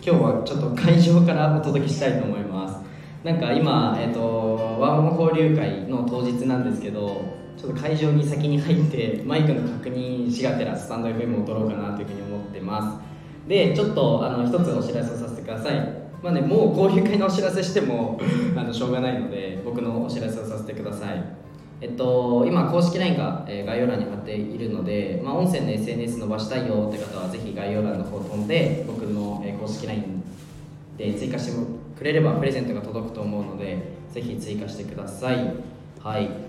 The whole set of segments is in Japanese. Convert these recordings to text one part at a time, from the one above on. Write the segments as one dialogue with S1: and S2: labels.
S1: 今日はちょっと会場からお届けしたいと思います。なんか今、えーと、ワンモ交流会の当日なんですけどちょっと会場に先に入ってマイクの確認しがてらスタンド FM を撮ろうかなというふうに思ってます。でちょっとあの一つお知らせをさせてください。まあねもう交流会のお知らせしても あのしょうがないので僕のお知らせをさせてください。えっと、今公式 LINE が、え、概要欄に貼っているので、まあ、音声の SNS 伸ばしたいよって方はぜひ概要欄の方飛んで僕の、え、公式 LINE で追加してくれればプレゼントが届くと思うのでぜひ追加してください。はい。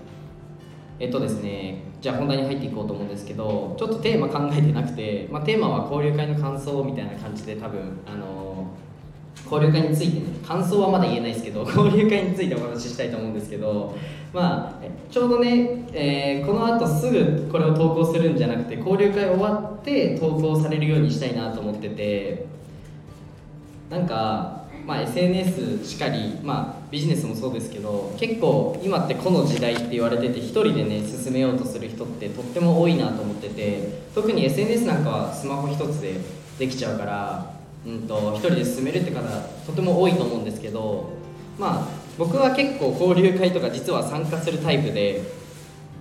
S1: えっとですねじゃあ本題に入っていこうと思うんですけどちょっとテーマ考えてなくて、まあ、テーマは交流会の感想みたいな感じで多分あの交流会についてね感想はまだ言えないですけど 交流会についてお話ししたいと思うんですけどまあちょうどね、えー、この後すぐこれを投稿するんじゃなくて交流会終わって投稿されるようにしたいなと思っててなんか、まあ、SNS しかり、まあ、ビジネスもそうですけど結構今ってこの時代って言われてて一人でね進めようとする人ってとっても多いなと思ってて特に SNS なんかはスマホ一つでできちゃうからうんと、一人で進めるって方とても多いと思うんですけどまあ僕は結構交流会とか実は参加するタイプで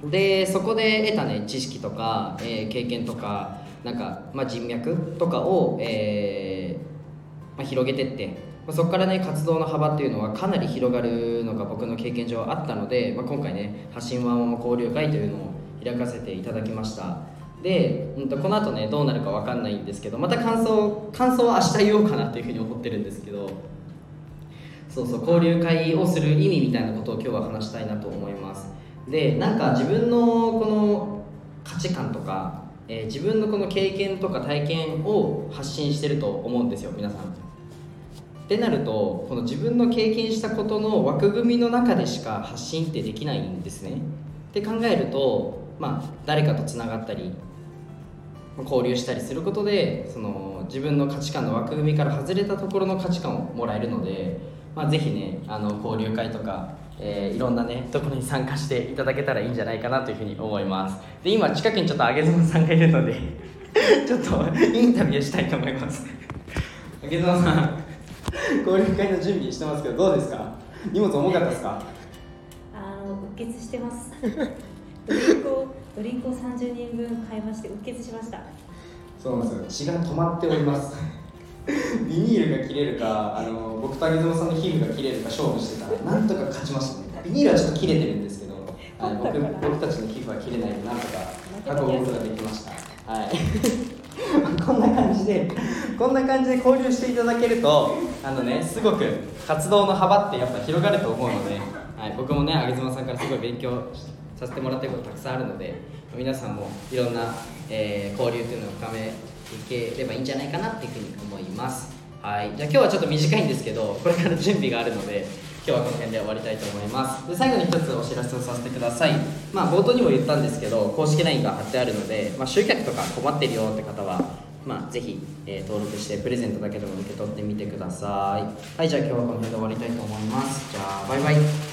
S1: でそこで得たね知識とか、えー、経験とかなんか、まあ、人脈とかを、えーまあ、広げてって、まあ、そこからね活動の幅っていうのはかなり広がるのが僕の経験上あったので、まあ、今回ね発信ワンワン交流会というのを開かせていただきました。で、うんと、この後ねどうなるか分かんないんですけどまた感想感想は明日言おうかなというふうに思ってるんですけどそうそう交流会をする意味みたいなことを今日は話したいなと思います。でなんか自分のこの価値観とか、えー、自分のこの経験とか体験を発信してると思うんですよ皆さん。ってなるとこの自分の経験したことの枠組みの中でしか発信ってできないんですね。って考えるとまあ誰かとつながったり交流したりすることでその自分の価値観の枠組みから外れたところの価値観をもらえるので、まあ、ぜひねあの交流会とか、えー、いろんなねところに参加していただけたらいいんじゃないかなというふうに思います。で今近くにちょっと上妻さんがいるので ちょっとインタビューしたいと思います。上妻さん交流会の準備してますけどどうですか？荷物重かったですか？
S2: あのうっ血してます ドリンクをドリンクを30人分買いましてうっ血しました。
S1: そうなんですよ。血が止まっております。ビニールが切れるかあの僕と上園さんの皮膚が切れるか勝負してたらなんとか勝ちましたね。ビニールはちょっと切れてるんですけどあの僕僕たちの皮膚は切れないでなんとか運ぶことができました。はい。こんな感じでこんな感じで交流していただけるとあのねすごく活動の幅ってやっぱ広がると思うので、はい、僕もね上妻さんからすごい勉強させてもらってることたくさんあるので皆さんもいろんな、えー、交流というのを深めていければいいんじゃないかなっていうふうに思います。はい。じゃあ今日はちょっと短いんですけどこれから準備があるので今日はこの辺で終わりたいと思います。で最後に一つお知らせをさせてください。まあ冒頭にも言ったんですけど公式 LINE が貼ってあるので、まあ、集客とか困ってるよって方はまあ、ぜひ、えー、登録してプレゼントだけでも受け取ってみてください。はいじゃあ今日はこの辺で終わりたいと思います。じゃあバイバイ。